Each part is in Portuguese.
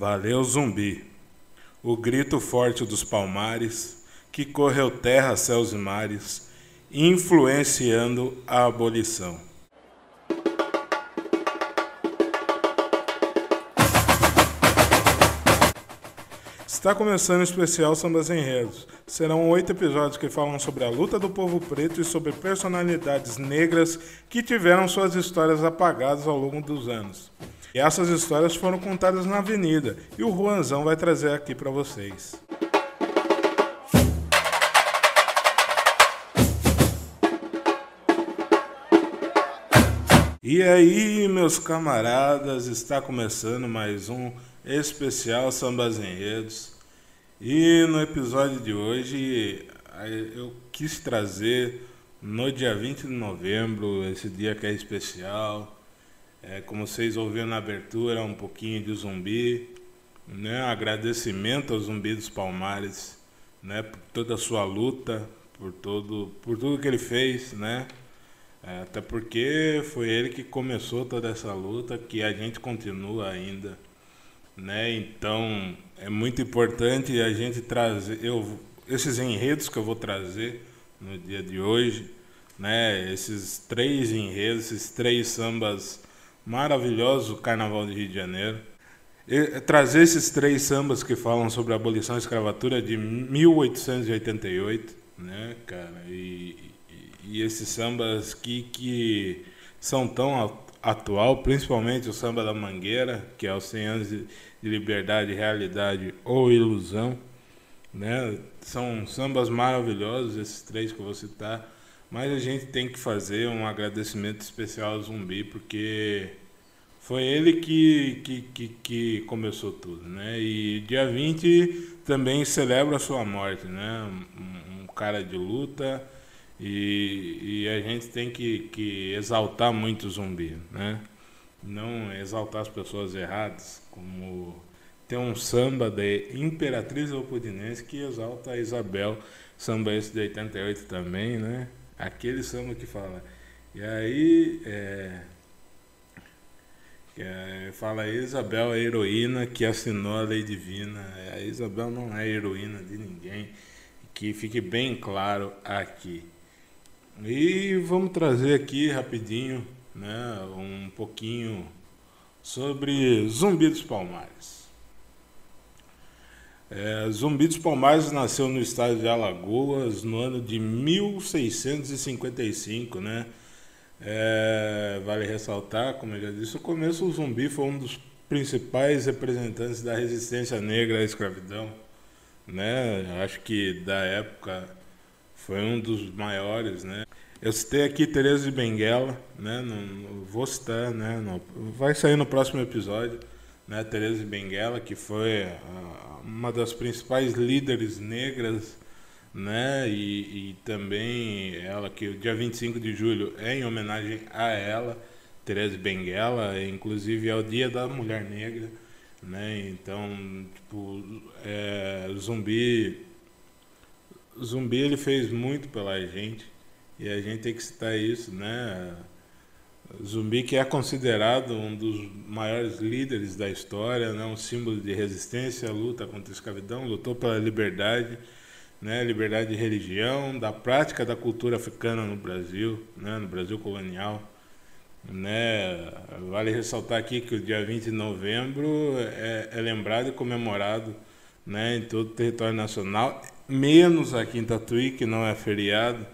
Valeu zumbi, o grito forte dos palmares, que correu terra, céus e mares, influenciando a abolição. Está começando o especial Sambas Enredos. Serão oito episódios que falam sobre a luta do povo preto e sobre personalidades negras que tiveram suas histórias apagadas ao longo dos anos. E essas histórias foram contadas na avenida e o Juanzão vai trazer aqui para vocês. E aí, meus camaradas, está começando mais um especial Sambas Enredos. E no episódio de hoje eu quis trazer no dia 20 de novembro, esse dia que é especial. É, como vocês ouviram na abertura, um pouquinho de zumbi. Né? Agradecimento ao Zumbi dos Palmares né? por toda a sua luta, por, todo, por tudo que ele fez, né? É, até porque foi ele que começou toda essa luta, que a gente continua ainda né? Então é muito importante a gente trazer eu, esses enredos que eu vou trazer no dia de hoje, né? Esses três enredos, esses três sambas maravilhosos do Carnaval de Rio de Janeiro. E, trazer esses três sambas que falam sobre a abolição da escravatura de 1888, né, cara? E, e, e esses sambas que, que são tão atual, principalmente o samba da Mangueira, que é os 100 anos de liberdade, realidade ou ilusão. Né? São sambas maravilhosos, esses três que eu vou citar, mas a gente tem que fazer um agradecimento especial ao Zumbi, porque foi ele que, que, que, que começou tudo. Né? E dia 20 também celebra a sua morte, né? um, um cara de luta, e, e, a gente tem que, que exaltar muito o zumbi, né? Não exaltar as pessoas erradas, como tem um samba da Imperatriz Leopoldinense que exalta a Isabel, samba esse de 88 também, né? Aquele samba que fala. E aí é, é, fala Isabel é heroína que assinou a lei divina. A Isabel não é heroína de ninguém. Que fique bem claro aqui. E vamos trazer aqui rapidinho, né, um pouquinho sobre Zumbi dos Palmares. É, Zumbi dos Palmares nasceu no estado de Alagoas no ano de 1655, né? É, vale ressaltar, como eu já disse, o começo o Zumbi foi um dos principais representantes da resistência negra à escravidão, né? Acho que da época foi um dos maiores, né? Eu citei aqui Teresa de Benguela, né? Não, não vou citar, né? Não, vai sair no próximo episódio, né? Teresa de Benguela, que foi a, uma das principais líderes negras, né? E, e, também ela que o dia 25 de julho é em homenagem a ela, Teresa Benguela, inclusive é o Dia da Mulher Negra, né? Então, tipo, é, Zumbi Zumbi ele fez muito pela gente e a gente tem que citar isso, né? Zumbi que é considerado um dos maiores líderes da história, né? um símbolo de resistência, luta contra a escravidão, lutou pela liberdade, né? liberdade de religião, da prática da cultura africana no Brasil, né? no Brasil colonial. Né? Vale ressaltar aqui que o dia 20 de novembro é, é lembrado e comemorado né? em todo o território nacional menos aqui em Tatuí, que não é feriado,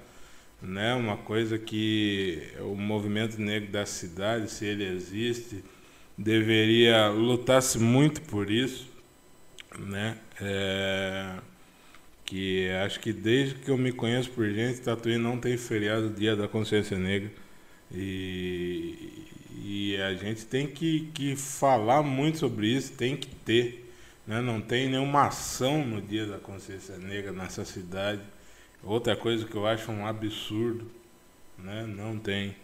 né? Uma coisa que o movimento negro da cidade, se ele existe, deveria lutar-se muito por isso, né? É, que acho que desde que eu me conheço por gente, Tatuí não tem feriado Dia da Consciência Negra e, e a gente tem que, que falar muito sobre isso, tem que ter né? Não tem nenhuma ação no Dia da Consciência Negra nessa cidade. Outra coisa que eu acho um absurdo, né? não tem.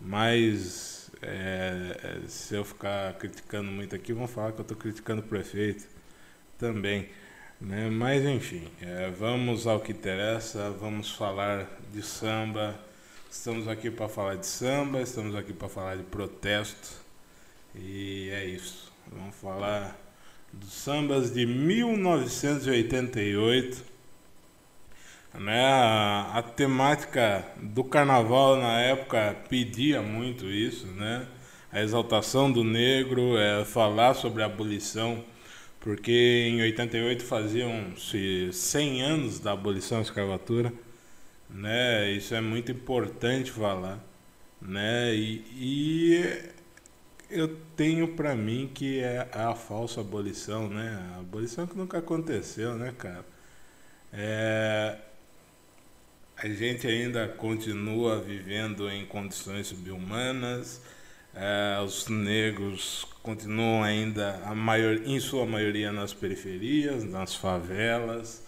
Mas é, é, se eu ficar criticando muito aqui, vão falar que eu estou criticando o prefeito também. Né? Mas enfim, é, vamos ao que interessa, vamos falar de samba. Estamos aqui para falar de samba, estamos aqui para falar de protesto. E é isso. Vamos falar dos sambas de 1988. Né, a, a, temática do carnaval na época pedia muito isso, né? A exaltação do negro, é, falar sobre a abolição, porque em 88 faziam-se 100 anos da abolição da escravatura, né? Isso é muito importante falar, né? E, e eu tenho para mim que é a falsa abolição, né? A abolição que nunca aconteceu, né, cara? É, a gente ainda continua vivendo em condições subhumanas, é, os negros continuam ainda, a maior, em sua maioria, nas periferias, nas favelas,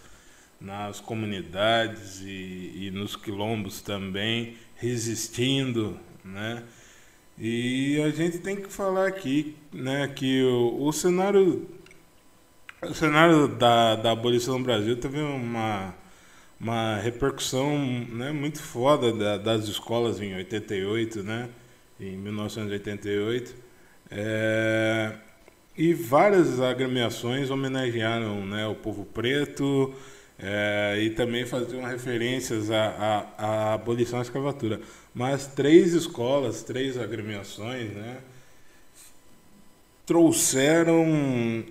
nas comunidades e, e nos quilombos também, resistindo, né? E a gente tem que falar aqui né, que o, o cenário, o cenário da, da abolição no Brasil teve uma, uma repercussão né, muito foda da, das escolas em 88, né, em 1988. É, e várias agremiações homenagearam né, o povo preto, é, e também faziam referências à, à, à, abolição da escravatura. Mas três escolas, três agremiações, né, trouxeram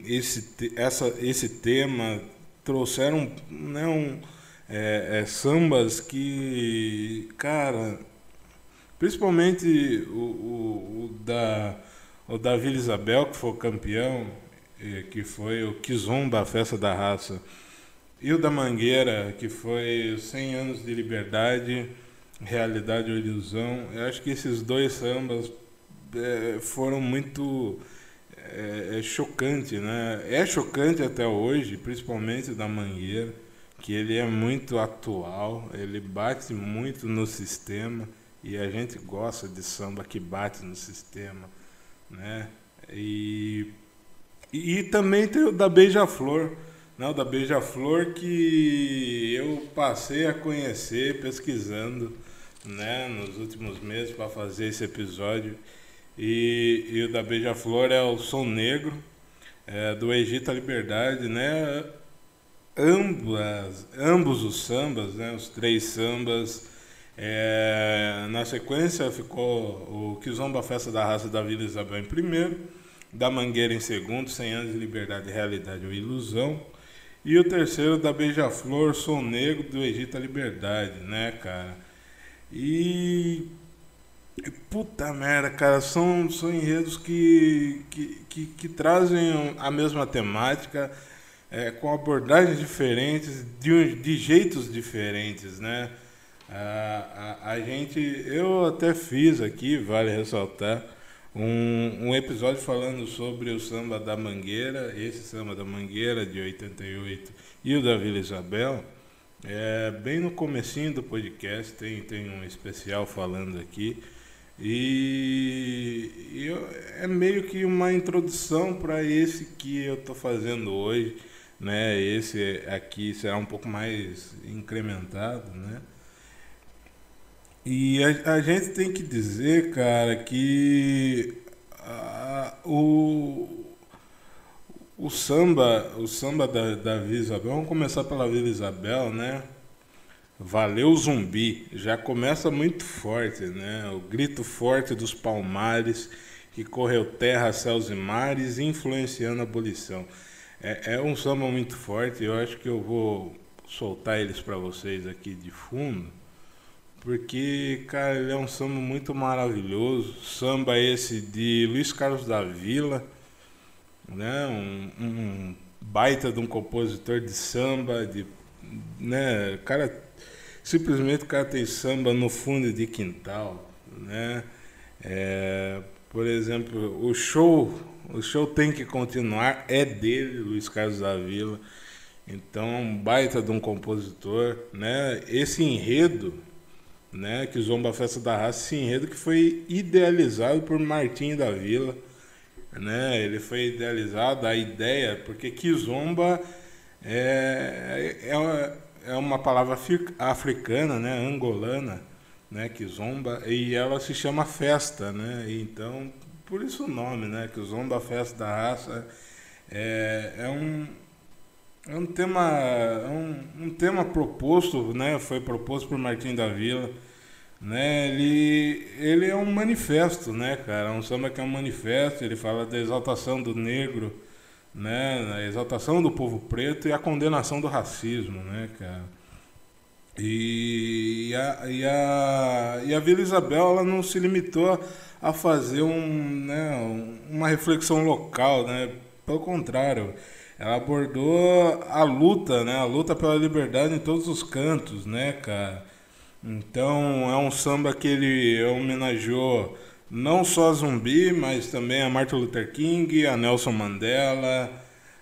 esse, essa, esse tema, trouxeram né, um, é, é, sambas que, cara, principalmente o, o, o da, o da Vila Isabel, que foi o campeão, que foi o Kizomba, a festa da raça, e o da Mangueira, que foi 100 anos de liberdade, realidade ou ilusão. Eu acho que esses dois sambas é, foram muito é, é chocante, né? É chocante até hoje, principalmente da Mangueira, que ele é muito atual, ele bate muito no sistema e a gente gosta de samba que bate no sistema, né? E, e também tem o da Beija-Flor, não, da Beija-Flor que eu passei a conhecer pesquisando né, nos últimos meses para fazer esse episódio. E, e o da Beija-Flor é o Som Negro, é, do Egito à Liberdade, né? Ambas, ambos os sambas, né, os três sambas. É, na sequência ficou o Kizomba Festa da Raça da Vila Isabel em primeiro, da Mangueira em segundo, 100 anos de liberdade, realidade ou ilusão. E o terceiro da Beija-Flor, Sou Negro, do Egito à Liberdade, né, cara? E. Puta merda, cara, são, são enredos que, que, que, que trazem a mesma temática, é, com abordagens diferentes, de, de jeitos diferentes, né? A, a, a gente, eu até fiz aqui, vale ressaltar, um, um episódio falando sobre o samba da Mangueira, esse samba da Mangueira de 88 e o da Vila Isabel. É, bem no comecinho do podcast tem, tem um especial falando aqui. E, e eu, é meio que uma introdução para esse que eu estou fazendo hoje. Né? Esse aqui será um pouco mais incrementado, né? E a, a gente tem que dizer, cara, que o, o samba, o samba da, da Vila Isabel, vamos começar pela Vila Isabel, né? Valeu Zumbi, já começa muito forte, né? O grito forte dos palmares que correu terra, céus e mares, influenciando a abolição. É, é um samba muito forte, eu acho que eu vou soltar eles para vocês aqui de fundo. Porque, cara, ele é um samba muito maravilhoso. Samba esse de Luiz Carlos da Vila, né? Um, um baita de um compositor de samba, de, né? Cara, simplesmente o cara tem samba no fundo de quintal, né? É, por exemplo, o show, o show tem que continuar é dele, Luiz Carlos da Vila. Então, um baita de um compositor, né? Esse enredo né, que Zomba Festa da Raça, esse enredo que foi idealizado por Martinho da Vila, né, ele foi idealizado, a ideia, porque Kizomba é, é, é uma palavra africana, né, angolana, né, Kizomba, e ela se chama festa, né, então, por isso o nome, né, Kizomba Festa da Raça, É, é um é um tema é um, um tema proposto, né? Foi proposto por Martim da Vila, né? Ele ele é um manifesto, né, cara? Um samba que é um manifesto. Ele fala da exaltação do negro, né? A exaltação do povo preto e a condenação do racismo, né, cara? E a, e a, e a Vila Isabel ela não se limitou a fazer um, né, uma reflexão local, né? Pelo contrário, ela abordou a luta, né? A luta pela liberdade em todos os cantos, né, cara? Então é um samba que ele homenageou não só Zumbi, mas também a Martin Luther King, a Nelson Mandela,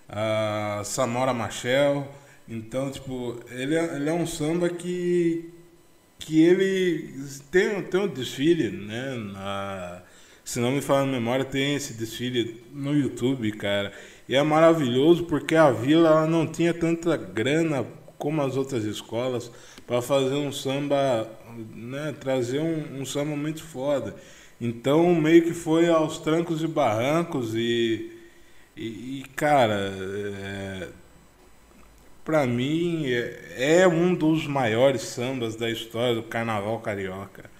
a Samora Machel. Então, tipo, ele é, ele é um samba que, que ele tem, tem um desfile, né? Na, se não me falha a memória, tem esse desfile no YouTube, cara. E é maravilhoso porque a vila não tinha tanta grana como as outras escolas para fazer um samba, né? Trazer um, um samba muito foda. Então, meio que foi aos trancos e barrancos e, e, e cara, é, para mim é, é, um dos maiores sambas da história do carnaval carioca,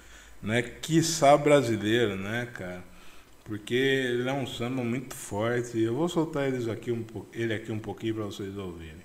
né? Quiçá brasileiro, né, cara? Porque ele é um samba muito forte. Eu vou soltar eles aqui um, ele aqui um pouquinho para vocês ouvirem.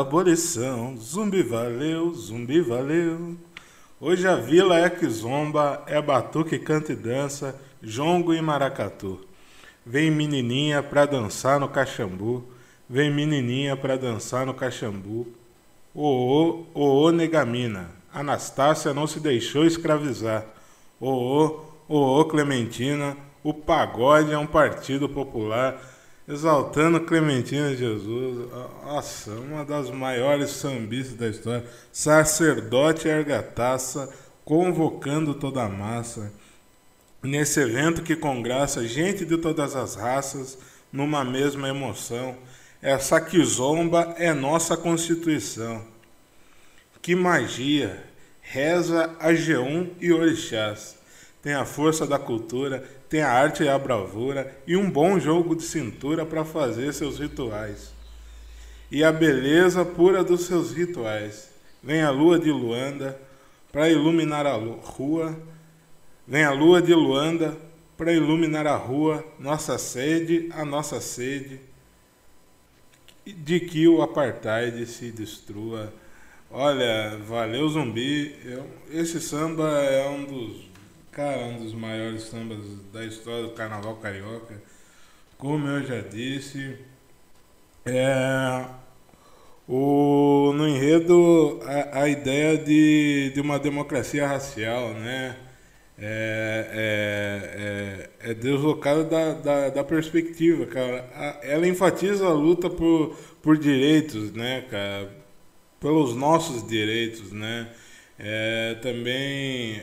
abolição, zumbi valeu, zumbi valeu. Hoje a vila é que zomba, é batuque, canta e dança, jongo e maracatu. Vem menininha pra dançar no caxambu, vem menininha pra dançar no caxambu. Ô, ô, ô, negamina, Anastácia não se deixou escravizar. Ô, ô, ô, Clementina, o pagode é um partido popular exaltando Clementina Jesus. Nossa, uma das maiores sambistas da história. Sacerdote Argataça convocando toda a massa. Nesse evento que congraça gente de todas as raças numa mesma emoção. Essa quizomba é nossa constituição. Que magia! Reza a G1 e Orixás. Tem a força da cultura, tem a arte e a bravura e um bom jogo de cintura para fazer seus rituais. E a beleza pura dos seus rituais. Vem a lua de Luanda para iluminar a rua. Vem a lua de Luanda para iluminar a rua, nossa sede, a nossa sede, de que o apartheid se destrua. Olha, valeu zumbi. Eu, esse samba é um dos, cara, um dos maiores sambas da história do carnaval carioca. Como eu já disse, é, o, no enredo a, a ideia de, de uma democracia racial, né? é, é, é, é deslocada da, da, da, perspectiva, cara. ela enfatiza a luta por, por direitos, né, cara? Pelos nossos direitos, né? É, também.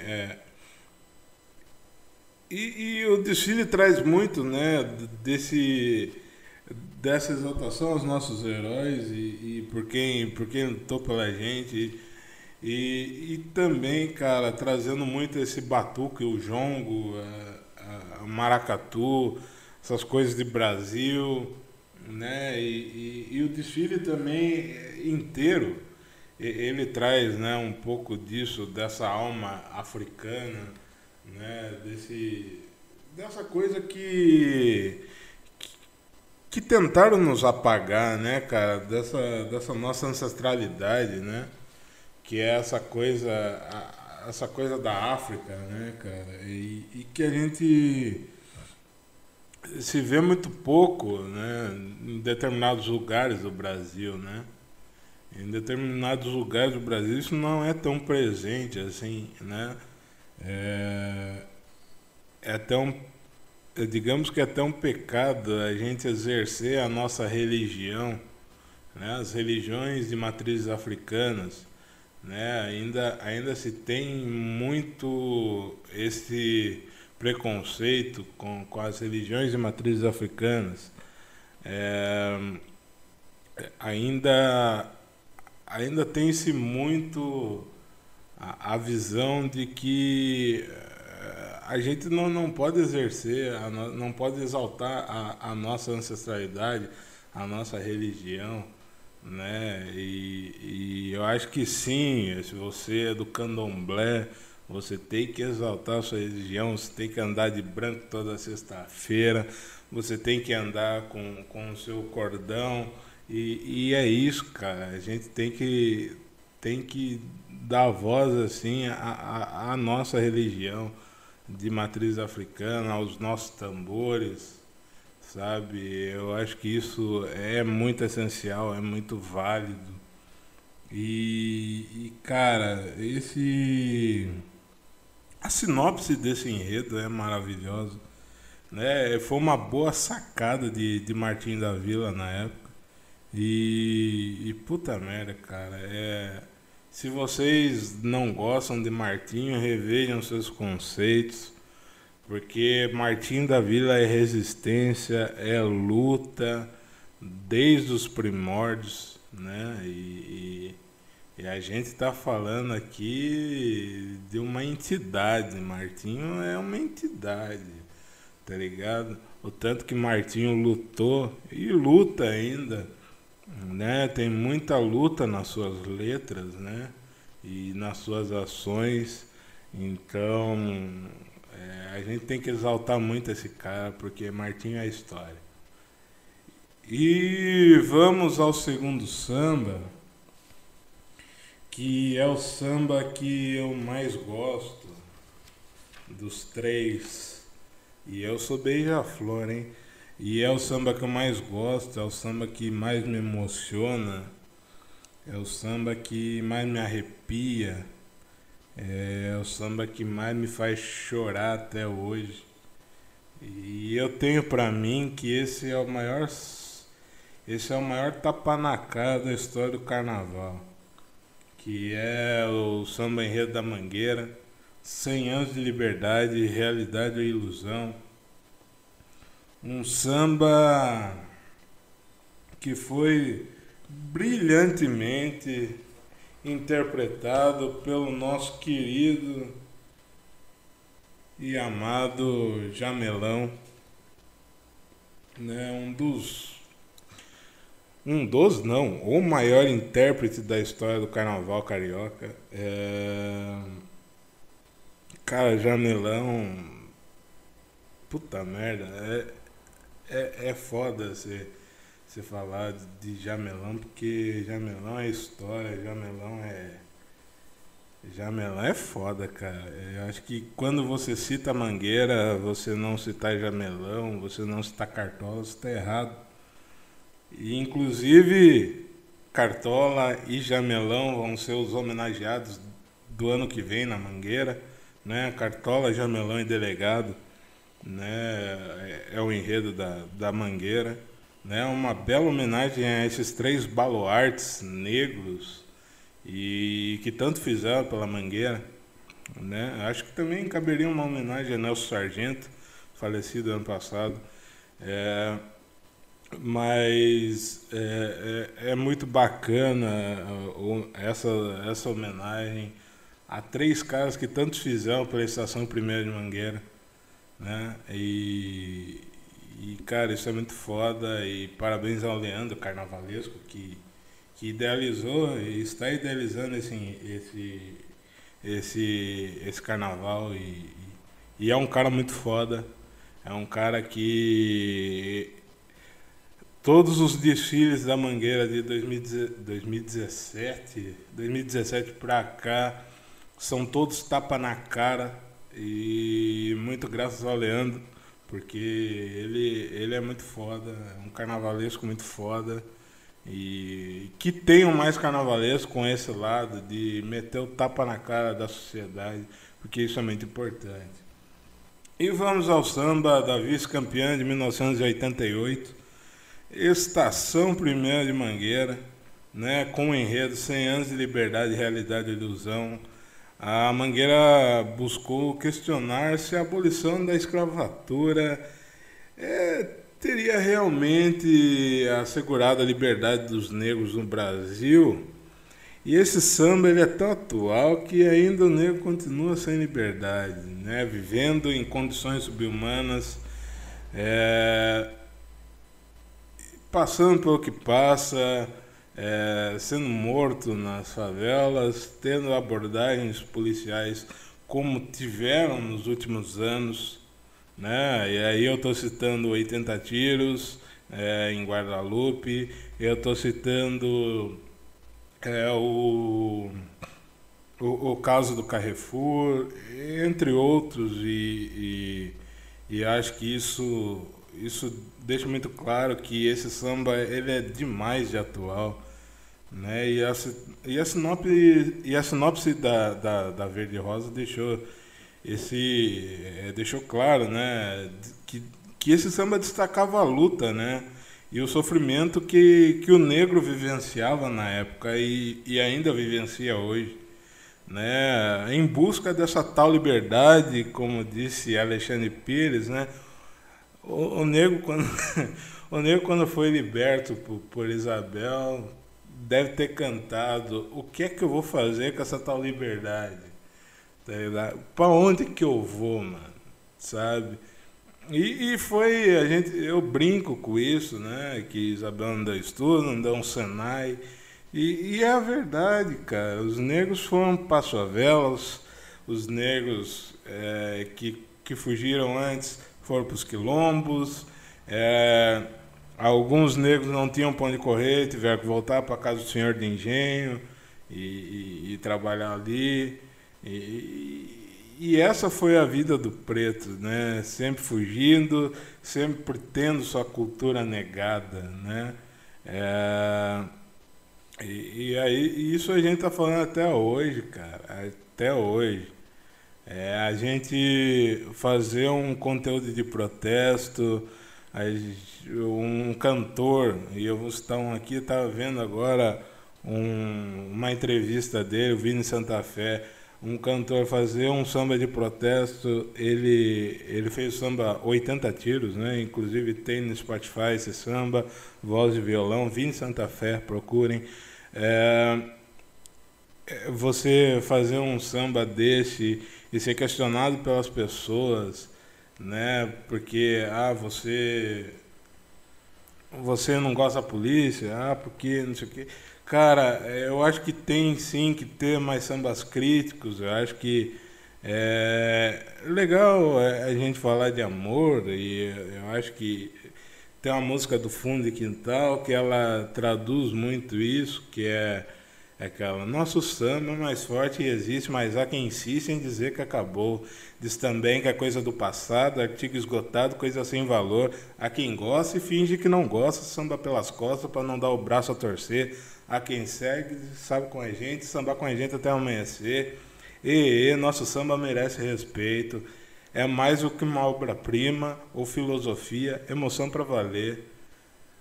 E, e, o desfile traz muito, né, desse, dessa exaltação aos nossos heróis e, e por, quem, por quem lutou pela gente. E, e também, cara, trazendo muito esse batuque, o jongo, a maracatu, essas coisas de Brasil, né? E, e, e, o desfile também inteiro, ele traz, né, um pouco disso, dessa alma africana, né? Desse, dessa coisa que, que, tentaram nos apagar, né, cara? Dessa, dessa nossa ancestralidade, né? que é essa coisa, essa coisa da África, né, cara? E, e, que a gente se vê muito pouco, né, em determinados lugares do Brasil, né? Em determinados lugares do Brasil isso não é tão presente assim, né? É, é tão digamos que é um pecado a gente exercer a nossa religião, né? as religiões de matrizes africanas, né? Ainda, ainda se tem muito esse preconceito com, com as religiões de matrizes africanas. É, ainda, ainda tem-se muito a, a, visão de que é, a gente não, não pode exercer, a, não pode exaltar a, a nossa ancestralidade, a nossa religião né? E, e, eu acho que sim, se você é do candomblé, você tem que exaltar a sua religião, você tem que andar de branco toda sexta-feira, você tem que andar com, com o seu cordão, e, e é isso, cara. A gente tem que, tem que dar voz assim à, à nossa religião de matriz africana, aos nossos tambores sabe? Eu acho que isso é muito essencial, é muito válido. E, e, cara, esse a sinopse desse enredo é maravilhosa, né? Foi uma boa sacada de, de Martim da Vila na época. E, e puta merda, cara, é se vocês não gostam de Martinho, revejam seus conceitos porque Martim da Vila é resistência, é luta desde os primórdios, né? E, e, e a gente está falando aqui de uma entidade. Martinho é uma entidade, tá ligado? O tanto que Martinho lutou e luta ainda, né? Tem muita luta nas suas letras, né? E nas suas ações. Então, é, a gente tem que exaltar muito esse cara, porque Martinho é história. E vamos ao segundo samba, que é o samba que eu mais gosto dos três. E eu sou beija-flor, hein? E é o samba que eu mais gosto, é o samba que mais me emociona, é o samba que mais me arrepia. É o samba que mais me faz chorar até hoje. E eu tenho para mim que esse é o maior esse é o maior tapa na cara da história do carnaval, que é o samba enredo da Mangueira, 100 anos de liberdade, realidade ou ilusão. Um samba que foi brilhantemente interpretado pelo nosso querido e amado Jamelão, né, um dos um dos não, o maior intérprete da história do carnaval carioca. É... Cara, Jamelão puta merda, é, é, é foda você, você falar de Jamelão, porque Jamelão é história, Jamelão é. Jamelão é foda, cara. Eu acho que quando você cita Mangueira, você não citar Jamelão, você não citar Cartola, você está errado. E, inclusive, Cartola e Jamelão vão ser os homenageados do ano que vem na Mangueira. Né? Cartola, Jamelão e Delegado né? é, é o enredo da, da Mangueira. Né? Uma bela homenagem a esses três baluartes negros e que tanto fizeram pela Mangueira. Né? Acho que também caberia uma homenagem a Nelson Sargento, falecido ano passado. É, mas é, é, é, muito bacana essa, essa homenagem a três caras que tanto fizeram pela Estação Primeira de Mangueira. Né? E, e, cara, isso é muito foda. E parabéns ao Leandro Carnavalesco, que, que idealizou e está idealizando esse, esse, esse, esse carnaval. E, e é um cara muito foda. É um cara que todos os desfiles da Mangueira de 2017, 2017 para cá, são todos tapa na cara e muito graças ao Leandro, porque ele, ele é muito foda, é um carnavalesco muito foda. E que tenham mais carnavalesco com esse lado de meter o tapa na cara da sociedade, porque isso é muito importante. E vamos ao samba da vice-campeã de 1988, Estação Primeira de Mangueira, né, com o enredo 100 anos de liberdade, realidade e ilusão. A Mangueira buscou questionar se a abolição da escravatura é, teria realmente assegurado a liberdade dos negros no Brasil. E esse samba ele é tão atual que ainda o negro continua sem liberdade, né? vivendo em condições subhumanas. É, passando pelo que passa, é, sendo morto nas favelas, tendo abordagens policiais como tiveram nos últimos anos, né? E aí eu estou citando 80 tiros é, em Guadalupe, eu estou citando é, o, o, o, caso do Carrefour, entre outros, e, e, e acho que isso isso deixa muito claro que esse samba ele é demais de atual. Né? E, a, e, a sinopse, e a sinopse da, da, da Verde Rosa deixou, esse, é, deixou claro né? que, que esse samba destacava a luta né? e o sofrimento que, que o negro vivenciava na época e, e ainda vivencia hoje. Né? Em busca dessa tal liberdade, como disse Alexandre Pires, né? O, o negro quando o negro quando foi liberto por, por Isabel deve ter cantado o que é que eu vou fazer com essa tal liberdade? Tá para onde que eu vou mano? Sabe? E, e, foi a gente eu brinco com isso né? Que Isabel não deu estudo não deu um Senai. E, e é a verdade cara. Os negros foram para favelas os negros é, que que fugiram antes foram para os quilombos. É, alguns negros não tinham para onde correr, tiveram que voltar para casa do senhor de engenho e, e, e trabalhar ali. E, e, essa foi a vida do preto, né? Sempre fugindo, sempre tendo sua cultura negada, né? É, e, e aí isso a gente está falando até hoje, cara, até hoje. É, a gente fazer um conteúdo de protesto, um cantor, e eu um aqui, estava vendo agora um, uma entrevista dele, o Vini Santa Fé, um cantor fazer um samba de protesto, ele, ele fez samba 80 tiros, né? inclusive tem no Spotify esse samba, voz de violão, Vini Santa Fé, procurem. É você fazer um samba desse e ser questionado pelas pessoas, né? Porque ah, você você não gosta da polícia, ah, porque não sei o quê. Cara, eu acho que tem sim que ter mais sambas críticos, eu acho que É legal é, a gente falar de amor e eu acho que tem uma música do Fundo de Quintal que ela traduz muito isso, que é aquela, nosso samba é mais forte existe, mas há quem insiste em dizer que acabou. Diz também que é coisa do passado, artigo esgotado, coisa sem valor. Há quem gosta e finge que não gosta, samba pelas costas para não dar o braço a torcer. Há quem segue, sabe com a gente, sambar com a gente até amanhecer. E, e nosso samba merece respeito. É mais do que uma obra-prima ou filosofia, emoção para valer.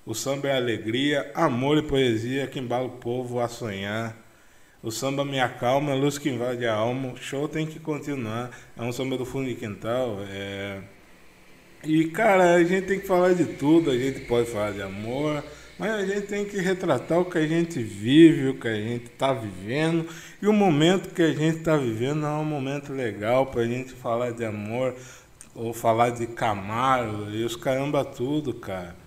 O samba é alegria, amor e poesia que embala o povo a sonhar. O samba me acalma, luz que invade a alma. O show tem que continuar. É um samba do fundo de quintal. É... E, cara, a gente tem que falar de tudo. A gente pode falar de amor, mas a gente tem que retratar o que a gente vive, o que a gente está vivendo. E o momento que a gente está vivendo é um momento legal para a gente falar de amor ou falar de Camaro e os caramba tudo, cara.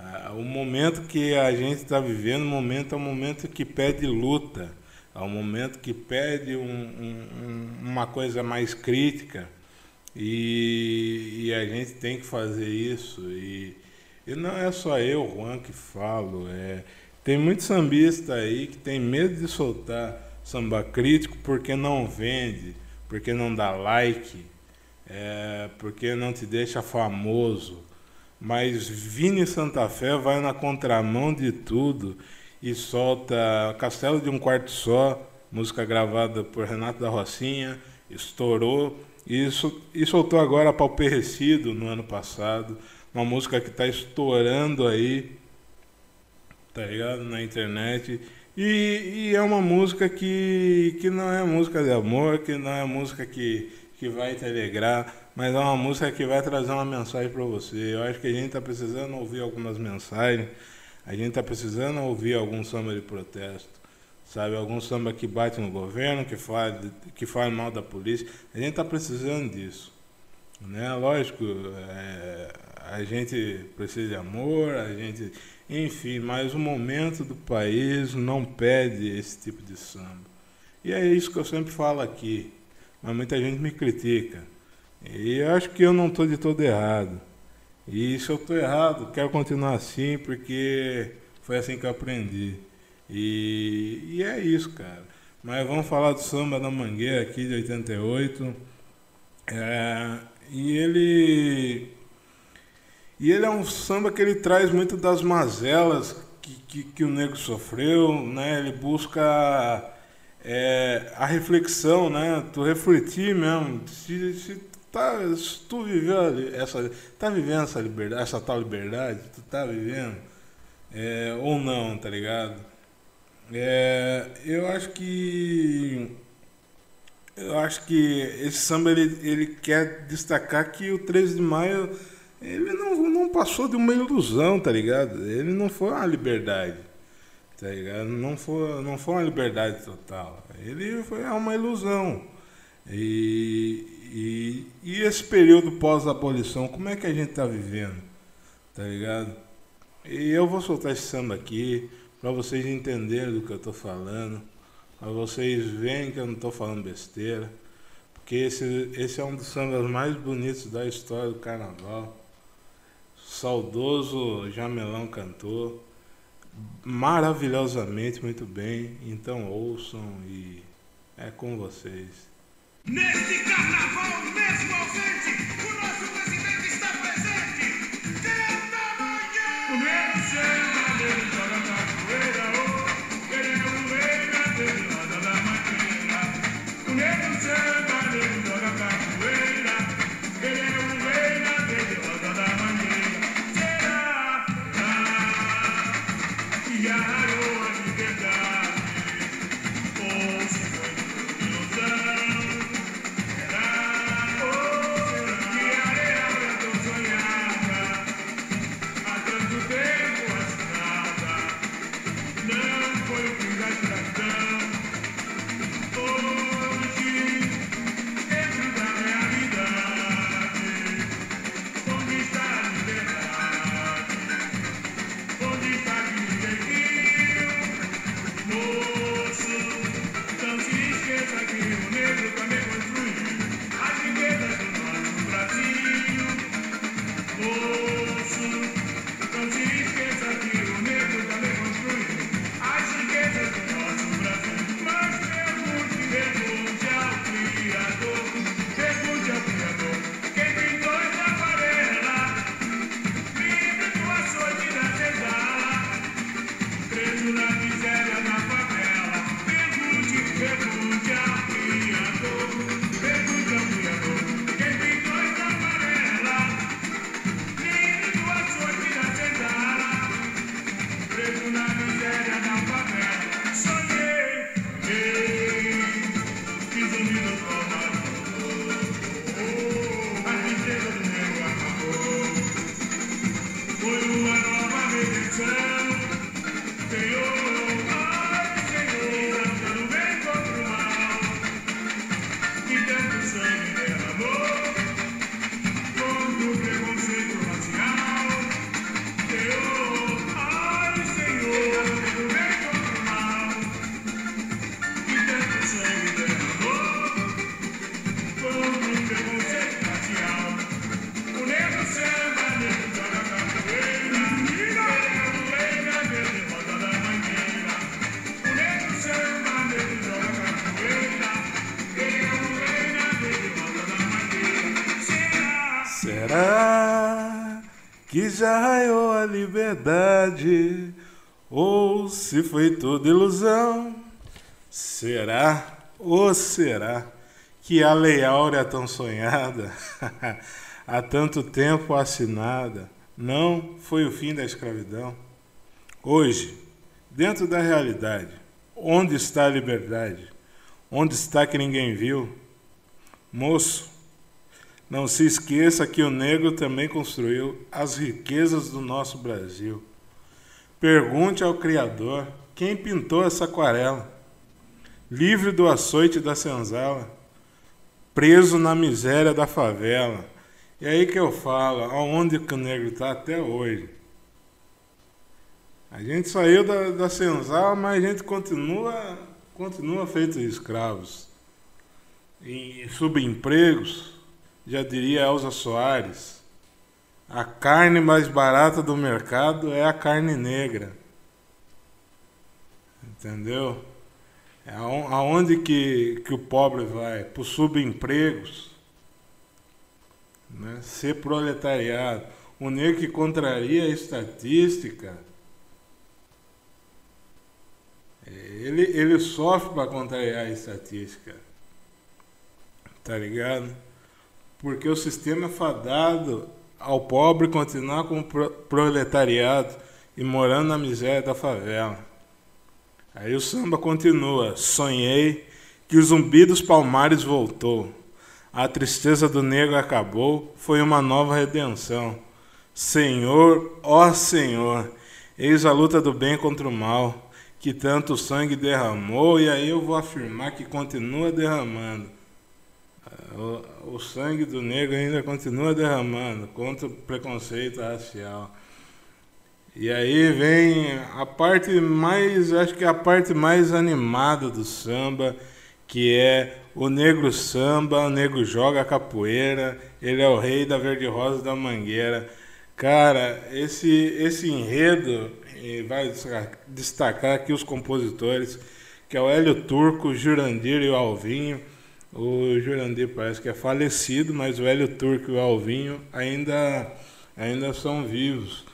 Ah, o momento que a gente está vivendo, o momento é um momento que pede luta, é um momento que pede um, um, uma coisa mais crítica. E, e, a gente tem que fazer isso. E, e não é só eu, Juan, que falo, é, tem muito sambista aí que tem medo de soltar samba crítico porque não vende, porque não dá like, é, porque não te deixa famoso mas Vini Santa Fé vai na contramão de tudo e solta Castelo de um Quarto Só, música gravada por Renato da Rocinha, estourou e, soltou agora Pauperecido no ano passado, uma música que está estourando aí, tá ligado? Na internet. E, e, é uma música que, que não é música de amor, que não é música que, que vai te alegrar, mas é uma música que vai trazer uma mensagem para você. Eu acho que a gente está precisando ouvir algumas mensagens, a gente está precisando ouvir algum samba de protesto, sabe? Algum samba que bate no governo, que fala, que fala mal da polícia. A gente está precisando disso. Né? Lógico, é, a gente precisa de amor, a gente. Enfim, mas o momento do país não pede esse tipo de samba. E é isso que eu sempre falo aqui. Mas muita gente me critica. E acho que eu não estou de todo errado. E se eu estou errado, quero continuar assim, porque foi assim que eu aprendi. E, e é isso, cara. Mas vamos falar do samba da Mangueira aqui de 88. É, e ele. E ele é um samba que ele traz muito das mazelas que, que, que o negro sofreu, né? Ele busca é, a reflexão, né? Tu refletir mesmo. Se, se tá, tu viveu essa, tá vivendo essa liberdade, essa tal liberdade, tu tá vivendo é, ou não, tá ligado? É, eu acho que eu acho que esse samba ele, ele quer destacar que o 13 de maio ele não, não passou de uma ilusão, tá ligado? Ele não foi uma liberdade, tá ligado? Não foi, não foi uma liberdade total. Ele foi uma ilusão. E, e, e esse período pós-abolição, como é que a gente está vivendo? Tá ligado? E eu vou soltar esse samba aqui para vocês entenderem do que eu estou falando, para vocês verem que eu não estou falando besteira, porque esse, esse é um dos sambas mais bonitos da história do carnaval. Saudoso Jamelão cantou maravilhosamente muito bem, então ouçam e é com vocês. Neste carnaval mesmo ausente, o nosso presidente está presente. Canta manhã! Foi tudo ilusão? Será ou será que a Lei Áurea tão sonhada, há tanto tempo assinada, não foi o fim da escravidão? Hoje, dentro da realidade, onde está a liberdade? Onde está que ninguém viu? Moço, não se esqueça que o negro também construiu as riquezas do nosso Brasil. Pergunte ao Criador quem pintou essa aquarela. Livre do açoite da senzala, preso na miséria da favela. E aí que eu falo, aonde que o negro está até hoje. A gente saiu da, da senzala, mas a gente continua, continua feito escravos. Em subempregos, já diria Elza Soares, a carne mais barata do mercado é a carne negra. Entendeu? É aon- aonde que, que o pobre vai? Para os subempregos. Né? Ser proletariado. O negro que contraria a estatística. Ele, ele sofre para contrariar a estatística. Tá ligado? Porque o sistema é fadado ao pobre continuar como pro- proletariado e morando na miséria da favela. Aí o samba continua. Sonhei que o zumbi dos palmares voltou. A tristeza do negro acabou, foi uma nova redenção. Senhor, ó Senhor, eis a luta do bem contra o mal, que tanto sangue derramou, e aí eu vou afirmar que continua derramando. O, o sangue do negro ainda continua derramando contra o preconceito racial. E aí vem a parte mais, acho que é a parte mais animada do samba, que é o negro samba, o negro joga capoeira, ele é o rei da verde rosa da mangueira. Cara, esse esse enredo e vai destacar aqui os compositores, que é o Hélio Turco, o Jurandir e o Alvinho. O Jurandir parece que é falecido, mas o Hélio Turco e o Alvinho ainda ainda são vivos.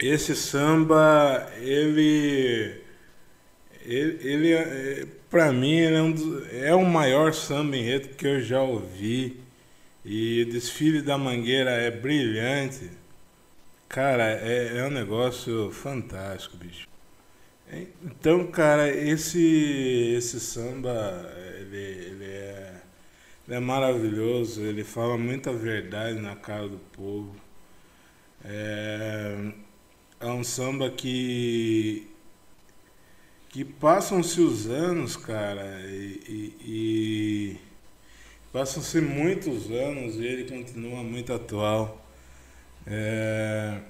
Esse samba, ele, ele, ele é, para mim, ele é, um dos, é o maior samba enredo que eu já ouvi. E o desfile da Mangueira é brilhante. Cara, é, é um negócio fantástico, bicho. Então, cara, esse, esse samba, ele, ele, é, ele é maravilhoso, ele fala muita verdade na cara do povo. É, é um samba que que passam-se os anos, cara, e, e, e passam-se muitos anos e ele continua muito atual. É,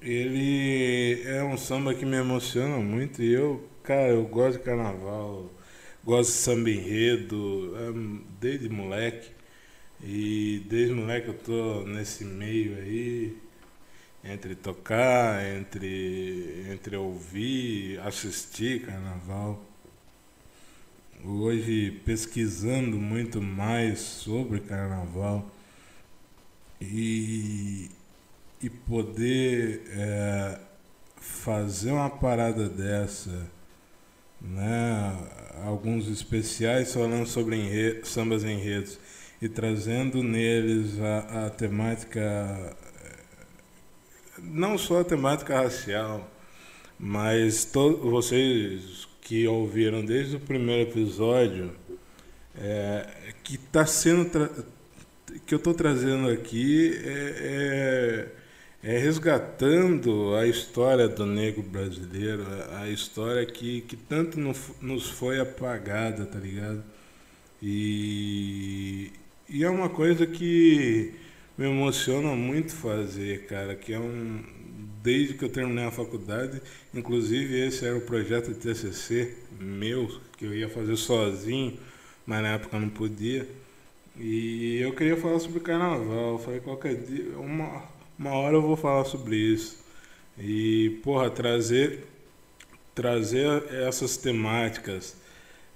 ele é um samba que me emociona muito e eu, cara, eu gosto de carnaval, gosto de samba enredo, é, desde moleque. E desde moleque eu tô nesse meio aí, entre tocar, entre, entre ouvir, assistir carnaval. Hoje pesquisando muito mais sobre carnaval e, e poder é, fazer uma parada dessa, né? alguns especiais falando sobre enredo, sambas enredos e trazendo neles a, a temática não só a temática racial, mas vocês que ouviram desde o primeiro episódio, é, que está sendo que eu estou trazendo aqui é, é resgatando a história do negro brasileiro, a história que, que tanto nos foi apagada, tá ligado? E, e é uma coisa que me emociona muito fazer, cara, que é um desde que eu terminei a faculdade, inclusive esse era o projeto de TCC meu que eu ia fazer sozinho, mas na época não podia. E eu queria falar sobre carnaval. Falei qualquer dia, uma uma hora eu vou falar sobre isso. E, porra, trazer, trazer essas temáticas,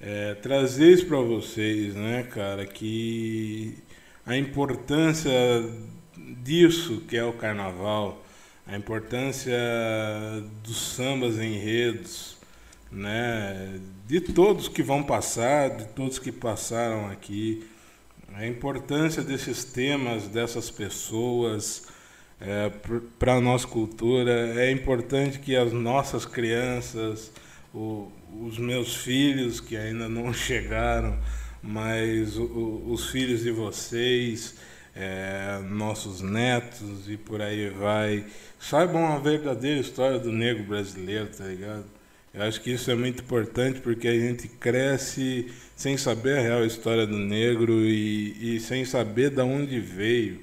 é, trazer isso para vocês, né, cara, que a importância disso que é o carnaval, a importância dos sambas enredos, né, de todos que vão passar, de todos que passaram aqui, a importância desses temas, dessas pessoas, é, para a nossa cultura. É importante que as nossas crianças, o, os meus filhos que ainda não chegaram, mas o, os filhos de vocês, é, nossos netos e por aí vai, saibam a verdadeira história do negro brasileiro, tá ligado? Eu acho que isso é muito importante porque a gente cresce sem saber a real história do negro e, e sem saber de onde veio,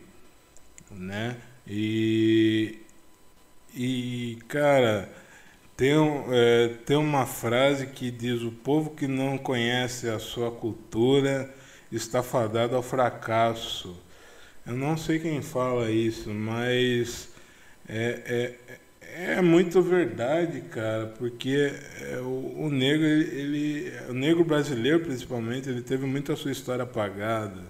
né? E, e cara, tem, é, tem uma frase que diz: O povo que não conhece a sua cultura está fadado ao fracasso. Eu não sei quem fala isso, mas é, é, é muito verdade, cara, porque é, o, o, negro, ele, o negro brasileiro principalmente, ele teve muito a sua história apagada.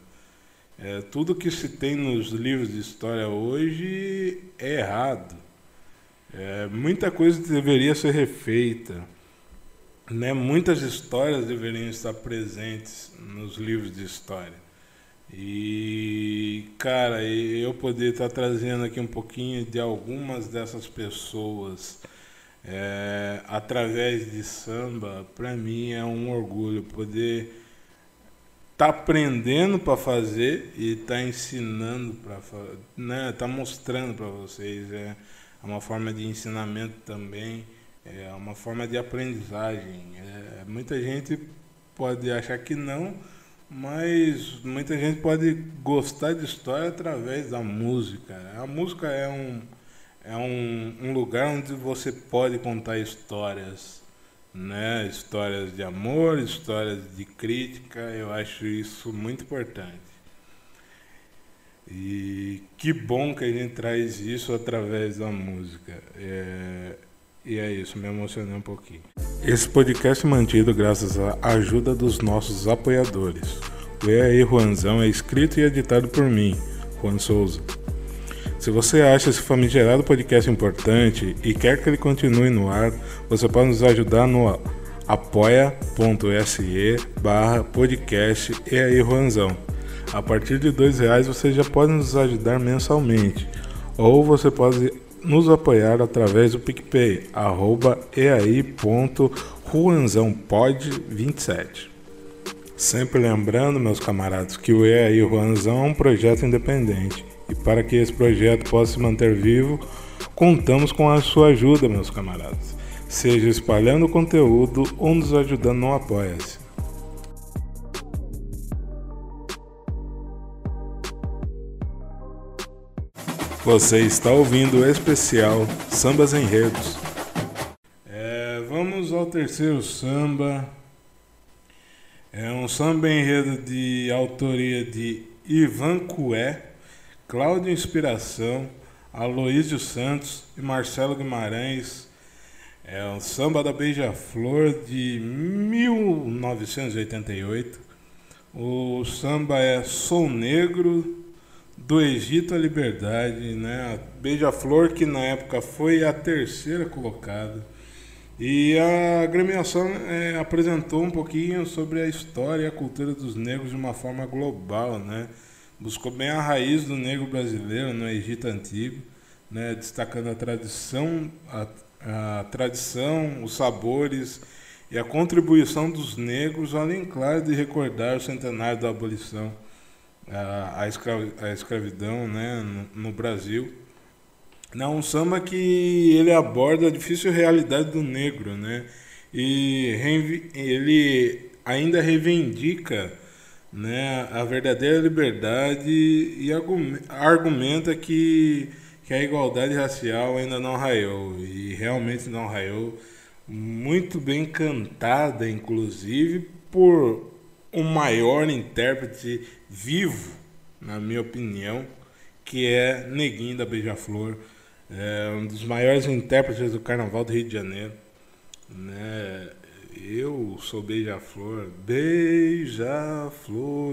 É, tudo que se tem nos livros de história hoje é errado. É, muita coisa deveria ser refeita. Né? Muitas histórias deveriam estar presentes nos livros de história. E, cara, eu poder estar trazendo aqui um pouquinho de algumas dessas pessoas é, através de samba, para mim é um orgulho poder tá aprendendo para fazer e tá ensinando para né tá mostrando para vocês é uma forma de ensinamento também é uma forma de aprendizagem é, muita gente pode achar que não mas muita gente pode gostar de história através da música a música é um é um, um lugar onde você pode contar histórias né? Histórias de amor, histórias de crítica, eu acho isso muito importante. E que bom que a gente traz isso através da música. É, e é isso, me emocionei um pouquinho. Esse podcast é mantido graças à ajuda dos nossos apoiadores. O aí, Juanzão é escrito e editado por mim, Juan Souza. Se você acha esse famigerado podcast importante e quer que ele continue no ar, você pode nos ajudar no apoia.se barra podcast e aí Juanzão. A partir de dois reais você já pode nos ajudar mensalmente ou você pode nos apoiar através do PicPay, arroba eai.ruanzãopod27. Sempre lembrando, meus camaradas, que o EAI Ruanzão é um projeto independente e para que esse projeto possa se manter vivo, contamos com a sua ajuda, meus camaradas. Seja espalhando conteúdo ou nos ajudando no Apoia-se. Você está ouvindo o especial Sambas Enredos. É, vamos ao terceiro samba. É um samba enredo de autoria de Ivan Cué Cláudio Inspiração, Aloísio Santos e Marcelo Guimarães. É o Samba da Beija-Flor de 1988. O samba é Sou Negro, do Egito à Liberdade, né? Beija-Flor que na época foi a terceira colocada. E a agremiação é, apresentou um pouquinho sobre a história e a cultura dos negros de uma forma global, né? buscou bem a raiz do negro brasileiro no Egito Antigo, né, destacando a tradição, a, a tradição, os sabores e a contribuição dos negros, além, claro, de recordar o centenário da abolição, a, a, escravidão né, no, no Brasil. Não, um samba que ele aborda a difícil realidade do negro, né? E ele ainda reivindica né, a verdadeira liberdade e argume- argumenta que, que a igualdade racial ainda não raiou. E realmente não raiou. Muito bem cantada, inclusive, por o maior intérprete vivo, na minha opinião, que é Neguinho da Beija-Flor, é um dos maiores intérpretes do Carnaval do Rio de Janeiro. Né? Eu sou Beija-Flor, Beija-Flor,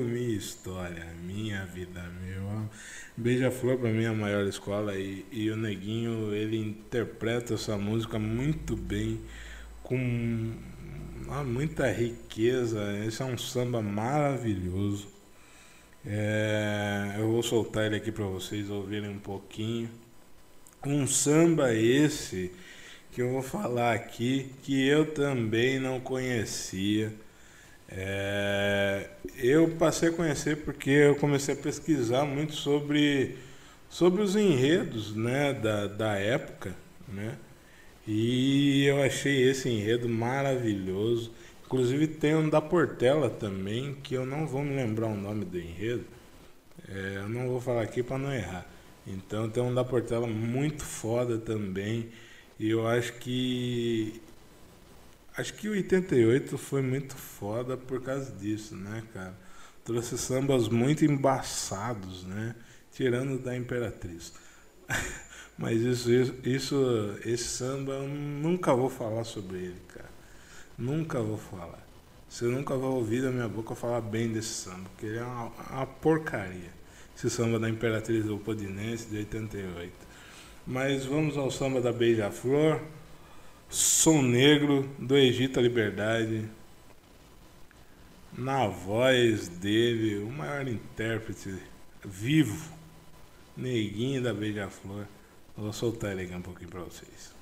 minha história, minha vida, meu. Beija-Flor para mim é a maior escola e, e o Neguinho ele interpreta essa música muito bem, com ah, muita riqueza. Esse é um samba maravilhoso. É, eu vou soltar ele aqui para vocês ouvirem um pouquinho. Um samba esse que eu vou falar aqui que eu também não conhecia. É, eu passei a conhecer porque eu comecei a pesquisar muito sobre, sobre os enredos né, da, da época. Né? E eu achei esse enredo maravilhoso. Inclusive tem um da Portela também, que eu não vou me lembrar o nome do enredo. É, eu não vou falar aqui para não errar. Então tem um da Portela muito foda também. E eu acho que. Acho que o 88 foi muito foda por causa disso, né, cara? Trouxe sambas muito embaçados, né? Tirando da Imperatriz. Mas isso, isso, isso, esse samba eu nunca vou falar sobre ele, cara. Nunca vou falar. Você nunca vai ouvir da minha boca falar bem desse samba, porque ele é uma, uma porcaria. Esse samba da Imperatriz Leopoldinense de 88. Mas vamos ao samba da Beija-Flor. Som Negro, do Egito à Liberdade. Na voz dele, o maior intérprete vivo, Neguinho da Beija-Flor. Vou soltar ele aqui um pouquinho pra vocês.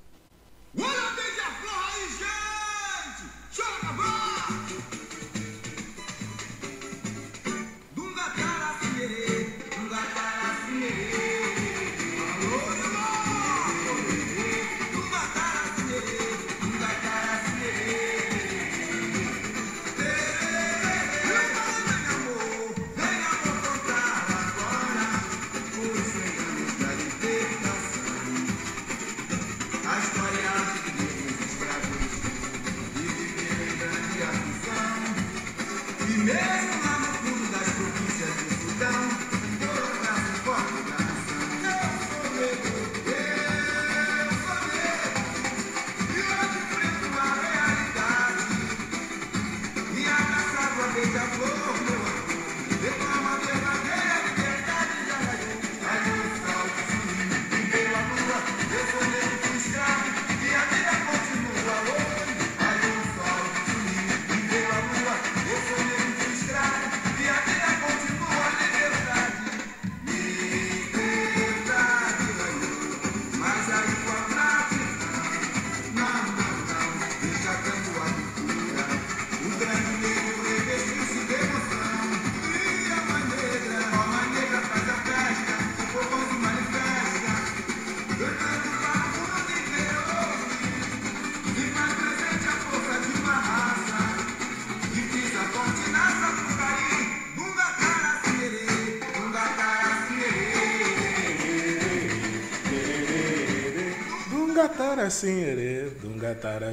Dungatara sinherê, dungatara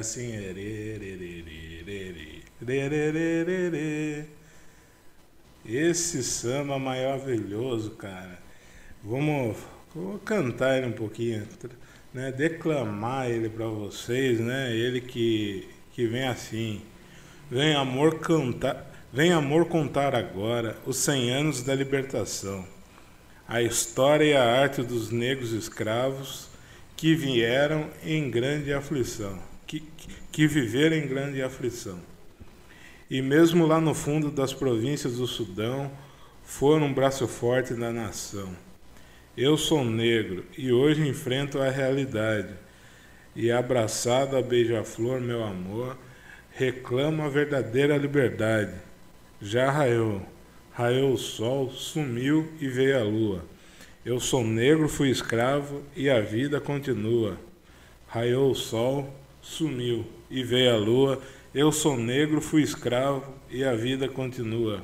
rererê. Esse samba maravilhoso, cara. Vamos, vou cantar ele um pouquinho, né? Declamar ele para vocês, né? Ele que que vem assim. Vem amor cantar, vem amor contar agora os 100 anos da libertação a história e a arte dos negros escravos que vieram em grande aflição, que, que viveram em grande aflição. E mesmo lá no fundo das províncias do Sudão, foram um braço forte da nação. Eu sou negro e hoje enfrento a realidade. E abraçado a beija-flor, meu amor, reclamo a verdadeira liberdade. Já raiou, raiou o sol, sumiu e veio a lua. Eu sou negro, fui escravo e a vida continua. Raiou o sol, sumiu e veio a lua. Eu sou negro, fui escravo e a vida continua.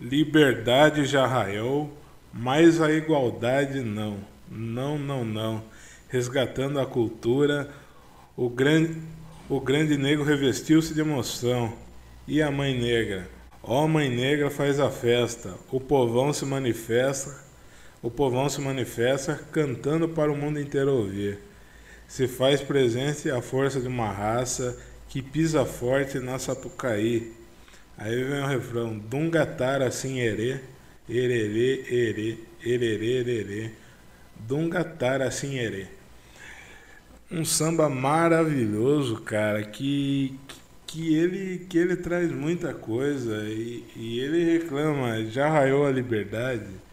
Liberdade já raiou, mas a igualdade não. Não, não, não. Resgatando a cultura, o grande, o grande negro revestiu-se de emoção. E a mãe negra? Ó oh, mãe negra faz a festa, o povão se manifesta, o povão se manifesta cantando para o mundo inteiro ouvir. Se faz presente a força de uma raça que pisa forte na Sapucaí. Aí vem o refrão: Dungatara assim erê, ererê, erê, ererê, ererê. Dungatara assim erê. Um samba maravilhoso, cara, que, que, ele, que ele traz muita coisa e, e ele reclama, já raiou a liberdade,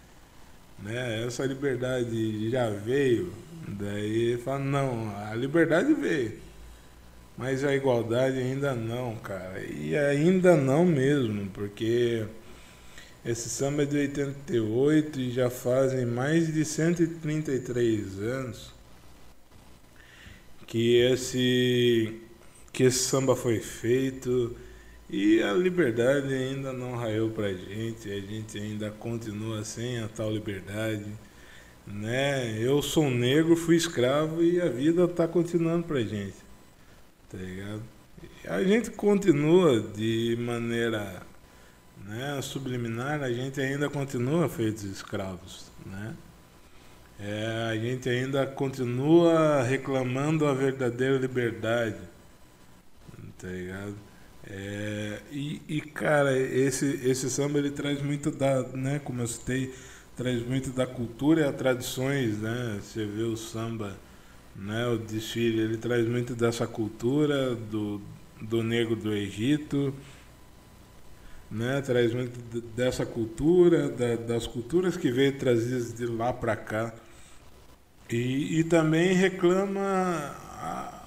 né? Essa liberdade já veio, daí fala, não, a liberdade veio mas a igualdade ainda não, cara. E ainda não mesmo, porque esse samba é de 88 e já fazem mais de 133 anos que esse que esse samba foi feito e a liberdade ainda não raiou pra gente, a gente ainda continua sem a tal liberdade, né? Eu sou negro, fui escravo e a vida tá continuando pra gente tá ligado? A gente continua de maneira né, subliminar, a gente ainda continua feitos escravos, né? É, a gente ainda continua reclamando a verdadeira liberdade, tá ligado? É, e, e, cara, esse, esse samba ele traz muito da, né, como eu citei, traz muito da cultura e as tradições, né? Você vê o samba né? O desfile ele traz muito dessa cultura do, do negro do Egito, né? Traz muito dessa cultura, da, das culturas que veio trazidas de lá para cá. E, e também reclama, a,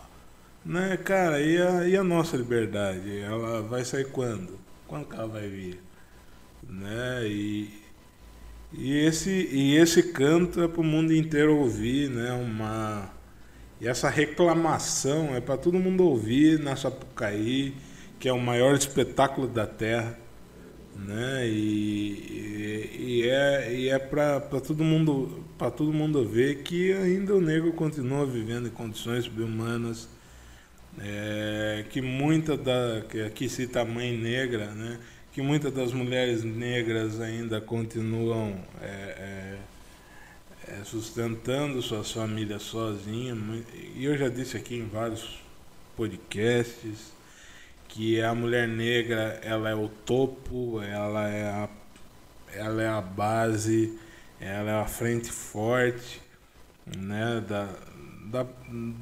né, cara, e a, e a nossa liberdade? Ela vai sair quando? Quando que ela vai vir? Né? E, e esse, e esse canto é para o mundo inteiro ouvir, né? Uma, e essa reclamação é para todo mundo ouvir na Sapucaí, que é o maior espetáculo da Terra, né? E, e, e é, e é para todo mundo para todo mundo ver que ainda o negro continua vivendo em condições subhumanas, é, que muita da que aqui cita a mãe negra, né? Que muitas das mulheres negras ainda continuam é, é, é, sustentando suas famílias sozinha. E eu já disse aqui em vários podcasts que a mulher negra ela é o topo, ela é a, ela é a base, ela é a frente forte né, da, da,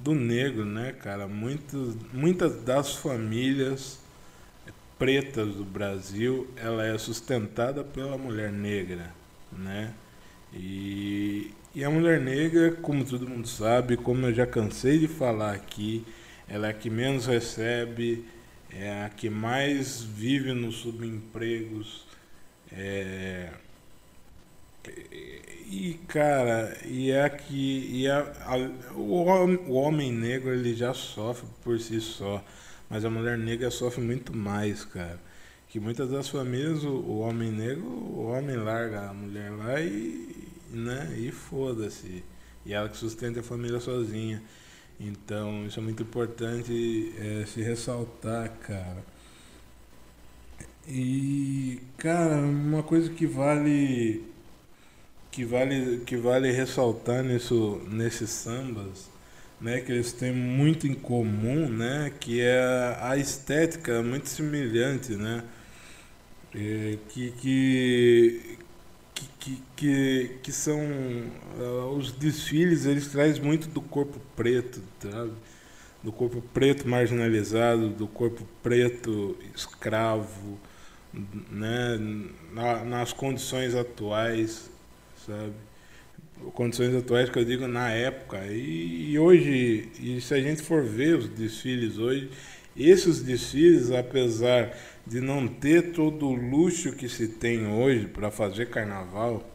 do negro, né, cara? Muitos, muitas das famílias pretas do Brasil, ela é sustentada pela mulher negra, né? E, e a mulher negra, como todo mundo sabe, como eu já cansei de falar aqui, ela é a que menos recebe, é a que mais vive nos subempregos. É, e cara, e é que e a, a, o, o homem negro ele já sofre por si só, mas a mulher negra sofre muito mais, cara. Que muitas das famílias o, o homem negro, o homem larga a mulher lá e, né? E foda-se. E ela que sustenta a família sozinha. Então, isso é muito importante é, se ressaltar, cara. E, cara, uma coisa que vale que vale que vale ressaltar nisso, nesses sambas, né, que eles têm muito em comum, né, que é a estética muito semelhante, né, é, que, que que, que, que são uh, os desfiles, eles trazem muito do corpo preto, do corpo preto marginalizado, do corpo preto escravo, né? Na, nas condições atuais, sabe? Condições atuais que eu digo na época. E, e hoje, e se a gente for ver os desfiles hoje, esses desfiles, apesar de não ter todo o luxo que se tem hoje para fazer carnaval,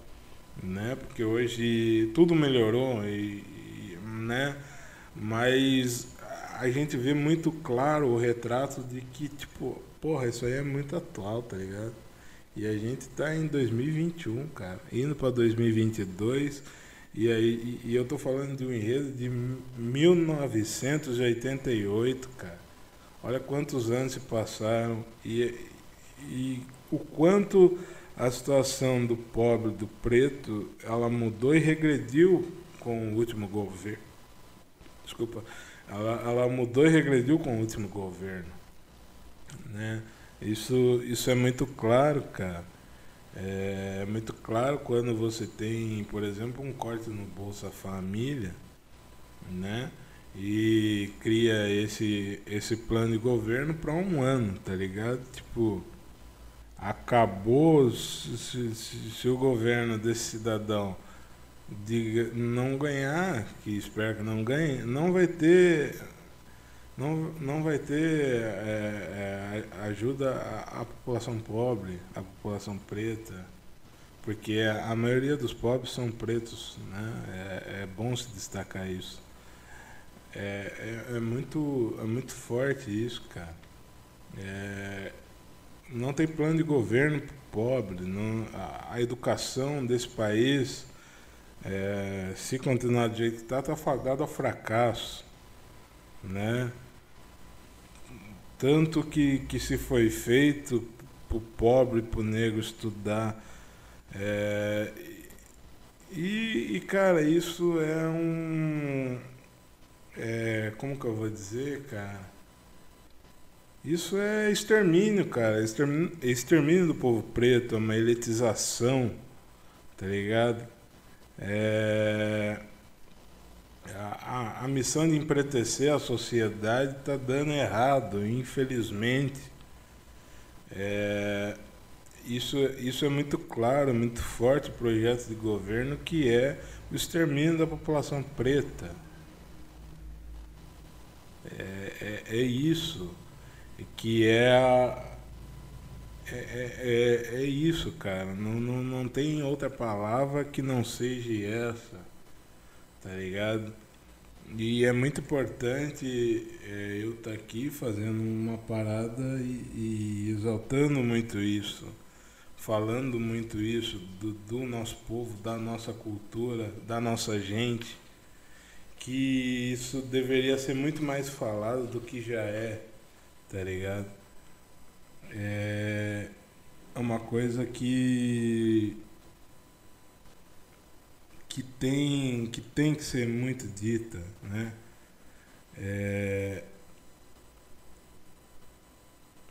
né? Porque hoje tudo melhorou e, e, né? Mas a gente vê muito claro o retrato de que tipo, porra, isso aí é muito atual, tá ligado? E a gente tá em 2021, cara, indo para 2022 e aí e, eu tô falando de um enredo de 1988, cara. Olha quantos anos se passaram e, e o quanto a situação do pobre, do preto, ela mudou e regrediu com o último governo. Desculpa, ela, ela mudou e regrediu com o último governo. Né? Isso, isso é muito claro, cara. É muito claro quando você tem, por exemplo, um corte no Bolsa Família, né? E cria esse, esse plano de governo para um ano, tá ligado? Tipo, acabou se, se, se, o governo desse cidadão de não ganhar, que espero que não ganhe, não vai ter não, não vai ter é, é, ajuda à, à, população pobre, à população preta, porque a, maioria dos pobres são pretos, né? É, é bom se destacar isso. É, é, é, muito, é muito forte isso, cara. É, não tem plano de governo pobre. Não, a, a, educação desse país, se continuar do jeito que está, está fadado ao fracasso. Né? Tanto que, que se foi feito para o pobre, para o negro estudar. É, e, e, cara, isso é um. É, como que eu vou dizer, cara? Isso é extermínio, cara. Extermínio, extermínio do povo preto, é uma elitização, tá ligado? É... A, a, missão de empretecer a sociedade está dando errado, infelizmente. É... Isso, isso é muito claro, muito forte o projeto de governo que é o extermínio da população preta. É, é, é isso que é, é, é, é, isso, cara. Não, não, não tem outra palavra que não seja essa, tá ligado? E é muito importante é, eu estar tá aqui fazendo uma parada e, e, exaltando muito isso, falando muito isso do, do nosso povo, da nossa cultura, da nossa gente, que isso deveria ser muito mais falado do que já é tá ligado? É uma coisa que que tem que tem que ser muito dita, né? É,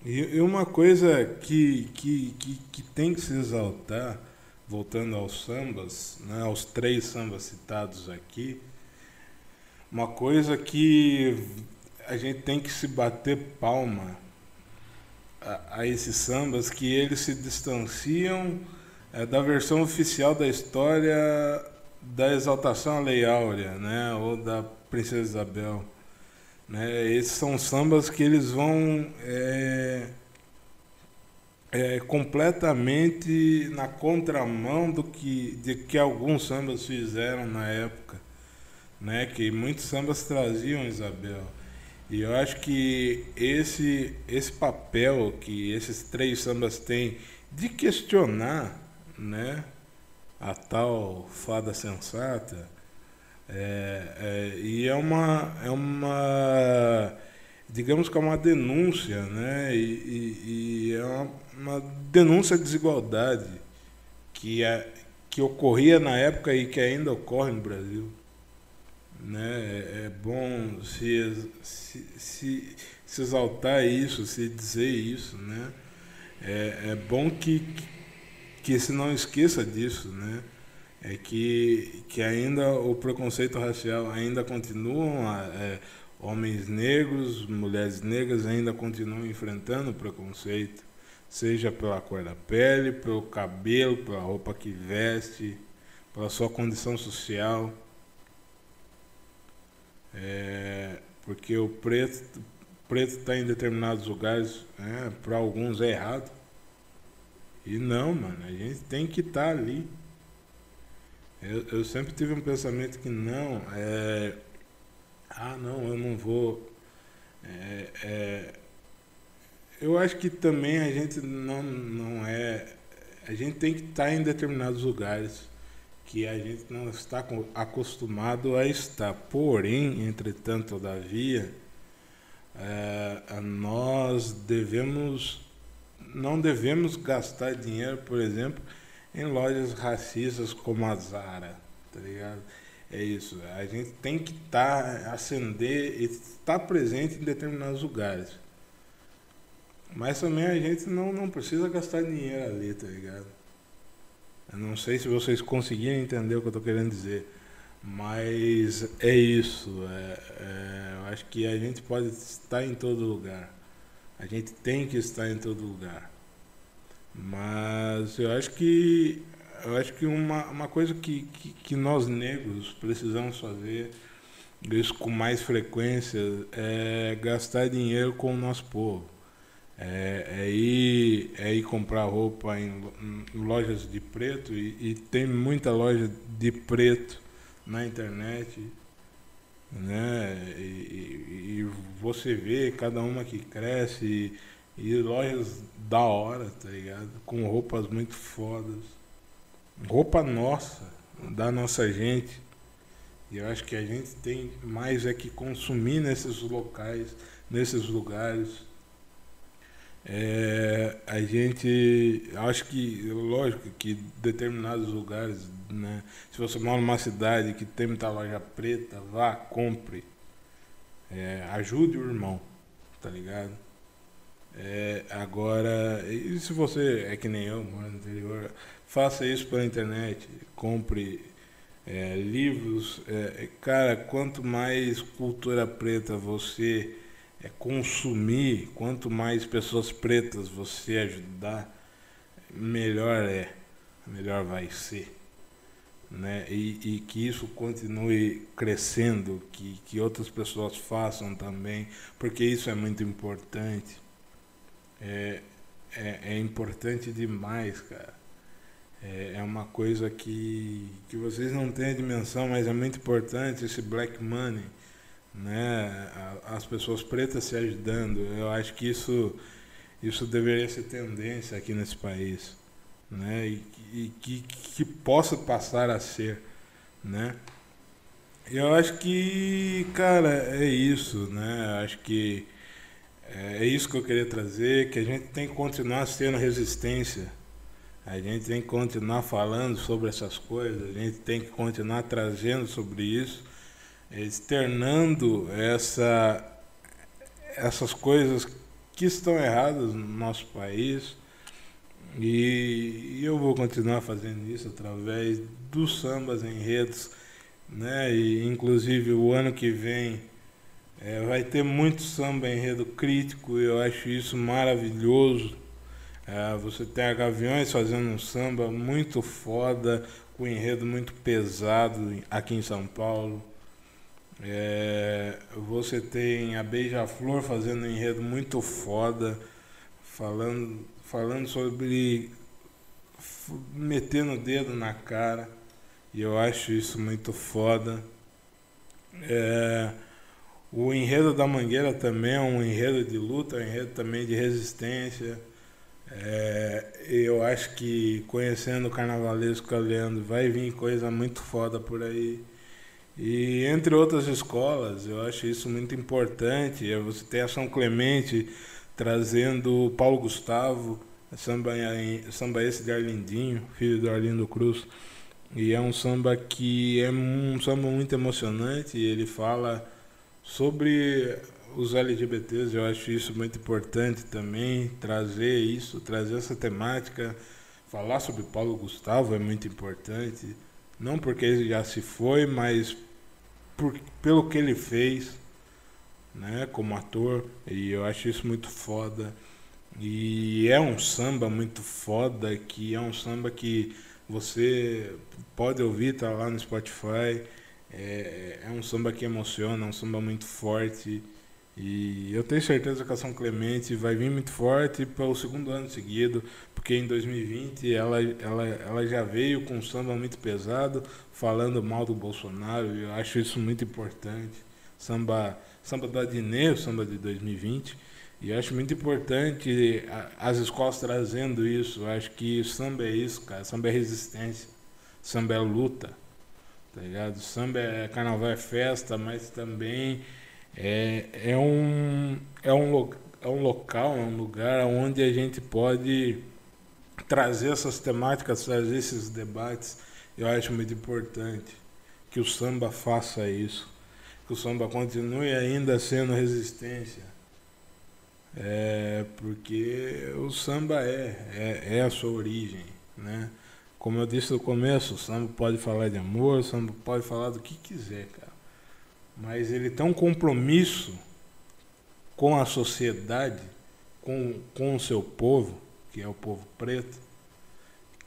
e, uma coisa que, que, que, que tem que se exaltar, voltando aos sambas, né, aos três sambas citados aqui, uma coisa que a gente tem que se bater palma a, a esses sambas que eles se distanciam é, da versão oficial da história da exaltação à Lei Áurea, né, ou da Princesa Isabel. Né? Esses são sambas que eles vão é, é, completamente na contramão do que, de que alguns sambas fizeram na época, né? que muitos sambas traziam Isabel. E eu acho que esse, esse papel que esses três sambas têm de questionar né, a tal fada sensata, é, é, e é uma, é uma, digamos que é uma denúncia, né, e, e, e é uma, uma, denúncia à desigualdade que, é, que ocorria na época e que ainda ocorre no Brasil né? É, é bom se, se, se, se exaltar isso, se dizer isso, né? É, é bom que, que se não esqueça disso, né? É que, que ainda o preconceito racial ainda continua, é, homens negros, mulheres negras ainda continuam enfrentando o preconceito, seja pela cor da pele, pelo cabelo, pela roupa que veste, pela sua condição social. É, porque o preto preto está em determinados lugares, né, para alguns é errado. E não, mano, a gente tem que estar tá ali. Eu, eu sempre tive um pensamento que não, é. Ah, não, eu não vou. É, é, eu acho que também a gente não, não é. A gente tem que estar em determinados lugares que a gente não está co- acostumado a estar. Porém, entretanto, todavia, é, nós devemos. Não devemos gastar dinheiro, por exemplo, em lojas racistas como a Zara, tá ligado? É isso. A gente tem que estar, acender e estar presente em determinados lugares. Mas também a gente não, não precisa gastar dinheiro ali, tá ligado? Eu não sei se vocês conseguiram entender o que eu tô querendo dizer. Mas é isso. é- é, eu acho que a gente pode estar em todo lugar. A gente tem que estar em todo lugar. Mas eu acho que eu acho que uma, uma coisa que, que, que nós negros precisamos fazer isso com mais frequência é gastar dinheiro com o nosso povo. É, é ir, é ir comprar roupa em, lo- em lojas de preto e, e tem muita loja de preto na internet, né? E, e- você vê cada uma que cresce e, e lojas da hora, tá ligado? Com roupas muito fodas. Roupa nossa, da nossa gente. E eu acho que a gente tem mais é que consumir nesses locais, nesses lugares. É, a gente, acho que, lógico que determinados lugares, né? Se você mora numa cidade que tem muita loja preta, vá, compre. É, ajude o irmão, tá ligado? É, agora, e se você é que nem eu, mora no interior, faça isso pela internet, compre é, livros. é, cara, quanto mais cultura preta você é, consumir, quanto mais pessoas pretas você ajudar, melhor é, melhor vai ser. Né? E, e que isso continue crescendo, que, que outras pessoas façam também, porque isso é muito importante. É, é, é importante demais, cara. É, é uma coisa que, que vocês não têm a dimensão, mas é muito importante esse black money, né? As pessoas pretas se ajudando. Eu acho que isso, isso deveria ser tendência aqui nesse país, né? E, e que, que possa passar a ser, né? Eu acho que, cara, é isso, né? Eu acho que é, é isso que eu queria trazer, que a gente tem que continuar sendo resistência. A gente tem que continuar falando sobre essas coisas, a gente tem que continuar trazendo sobre isso, externando essa, essas coisas que estão erradas no nosso país. E, eu vou continuar fazendo isso através dos sambas enredos, né? E inclusive o ano que vem é, vai ter muito samba enredo crítico, eu acho isso maravilhoso. É, você tem a Gaviões fazendo um samba muito foda, com enredo muito pesado em- aqui em São Paulo. É, você tem a Beija-Flor fazendo um enredo muito foda, falando, falando sobre metendo o dedo na cara. E eu acho isso muito foda. É, o enredo da Mangueira também é um enredo de luta, é um enredo também de resistência. É, eu acho que conhecendo o carnavalesco Leandro vai vir coisa muito foda por aí. E entre outras escolas, eu acho isso muito importante. É Você tem a São Clemente trazendo Paulo Gustavo, samba esse de Arlindinho, filho do Arlindo Cruz. E é um samba que é um samba muito emocionante. Ele fala sobre os LGBTs, eu acho isso muito importante também, trazer isso, trazer essa temática, falar sobre Paulo Gustavo é muito importante, não porque ele já se foi, mas por, pelo que ele fez, né, como ator, e eu acho isso muito foda. E é um samba muito foda, que é um samba que você pode ouvir, tá lá no Spotify. É, é um samba que emociona, é um samba muito forte. E eu tenho certeza que a São Clemente vai vir muito forte para o segundo ano seguido, porque em 2020 ela, ela, ela já veio com um samba muito pesado, falando mal do Bolsonaro, e eu acho isso muito importante. Samba, samba do Adnet, o samba de 2020, e eu acho muito importante as escolas trazendo isso. Eu acho que samba é isso, cara. Samba é resistência, samba é luta, tá ligado? Samba é carnaval é festa, mas também é, é, um, é, um, é um local, é um lugar onde a gente pode trazer essas temáticas, trazer esses debates. Eu acho muito importante que o samba faça isso, que o samba continue ainda sendo resistência. É, porque o samba é, é, é a sua origem, né? Como eu disse no começo, o samba pode falar de amor, o samba pode falar do que quiser, cara mas ele tem um compromisso com a sociedade, com, com o seu povo, que é o povo preto,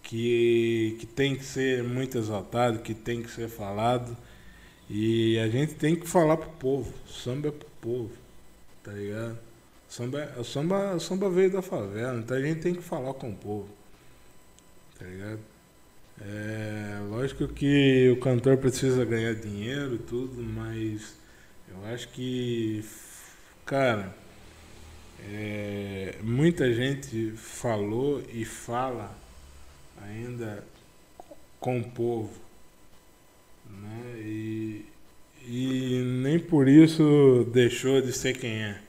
que, que tem que ser muito exaltado, que tem que ser falado. E a gente tem que falar pro povo. Samba é pro povo, tá ligado? Samba, samba, samba veio da favela, então a gente tem que falar com o povo, tá ligado? É, lógico que o cantor precisa ganhar dinheiro e tudo, mas eu acho que, cara, é, muita gente falou e fala ainda com o povo, né? E, e nem por isso deixou de ser quem é,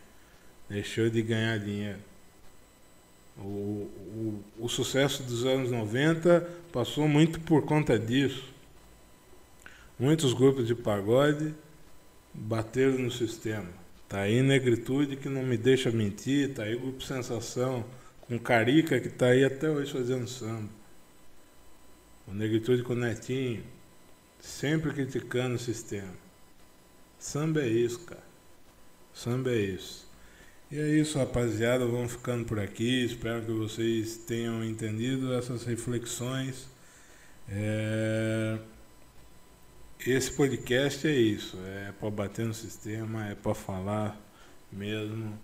deixou de ganhar dinheiro. O, o, o sucesso dos anos 90 passou muito por conta disso. Muitos grupos de pagode bateram no sistema. Tá aí Negritude que não me deixa mentir, tá aí Grupo Sensação, com Carica que tá aí até hoje fazendo samba. O Negritude com o Netinho, sempre criticando o sistema. Samba é isso, cara. Samba é isso. E é isso, rapaziada. Vamos ficando por aqui. Espero que vocês tenham entendido essas reflexões. É... Esse podcast é isso. É para bater no sistema, é para falar mesmo.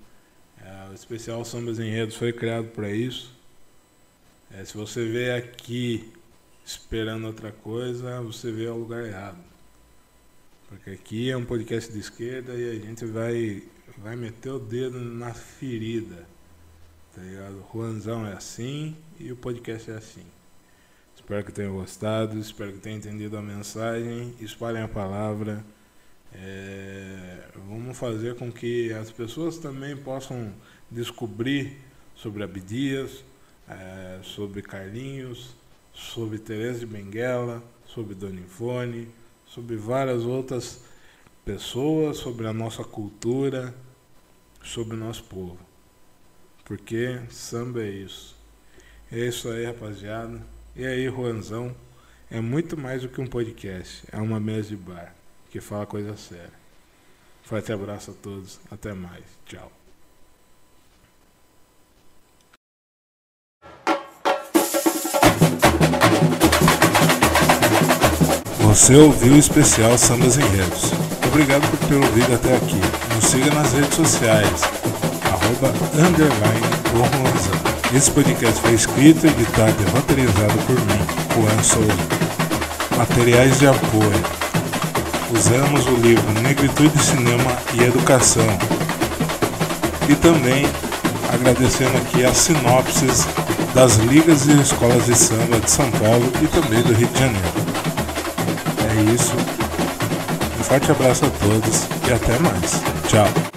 É, o especial Sambas Enredos foi criado para isso. É, se você vê aqui esperando outra coisa, você vê o lugar errado. Porque aqui é um podcast de esquerda e a gente vai vai meter o dedo na ferida. Tá ligado? O Juanzão é assim e o podcast é assim. Espero que tenham gostado, espero que tenham entendido a mensagem. Espalhem a palavra. É, vamos fazer com que as pessoas também possam descobrir sobre Abdias, é, sobre Carlinhos, sobre Teresa de Benguela, sobre Dona Ivone, sobre várias outras pessoas, sobre a nossa cultura, sobre o nosso povo. Porque samba é isso. É isso aí, rapaziada. E aí, Juanzão, é muito mais do que um podcast. É uma mesa de bar que fala coisa séria. Forte abraço a todos. Até mais. Tchau. Você ouviu o especial Sambas Enredos. Obrigado por ter ouvido até aqui. Nos siga nas redes sociais, arroba, underline, Esse podcast foi escrito, editado e roteirizado por mim, Juan Souza. Materiais de apoio. Usamos o livro Negritude, Cinema e Educação. E também agradecendo aqui as sinopses das ligas e escolas de samba de São Paulo e também do Rio de Janeiro. É isso. Um forte abraço a todos e até mais. Tchau.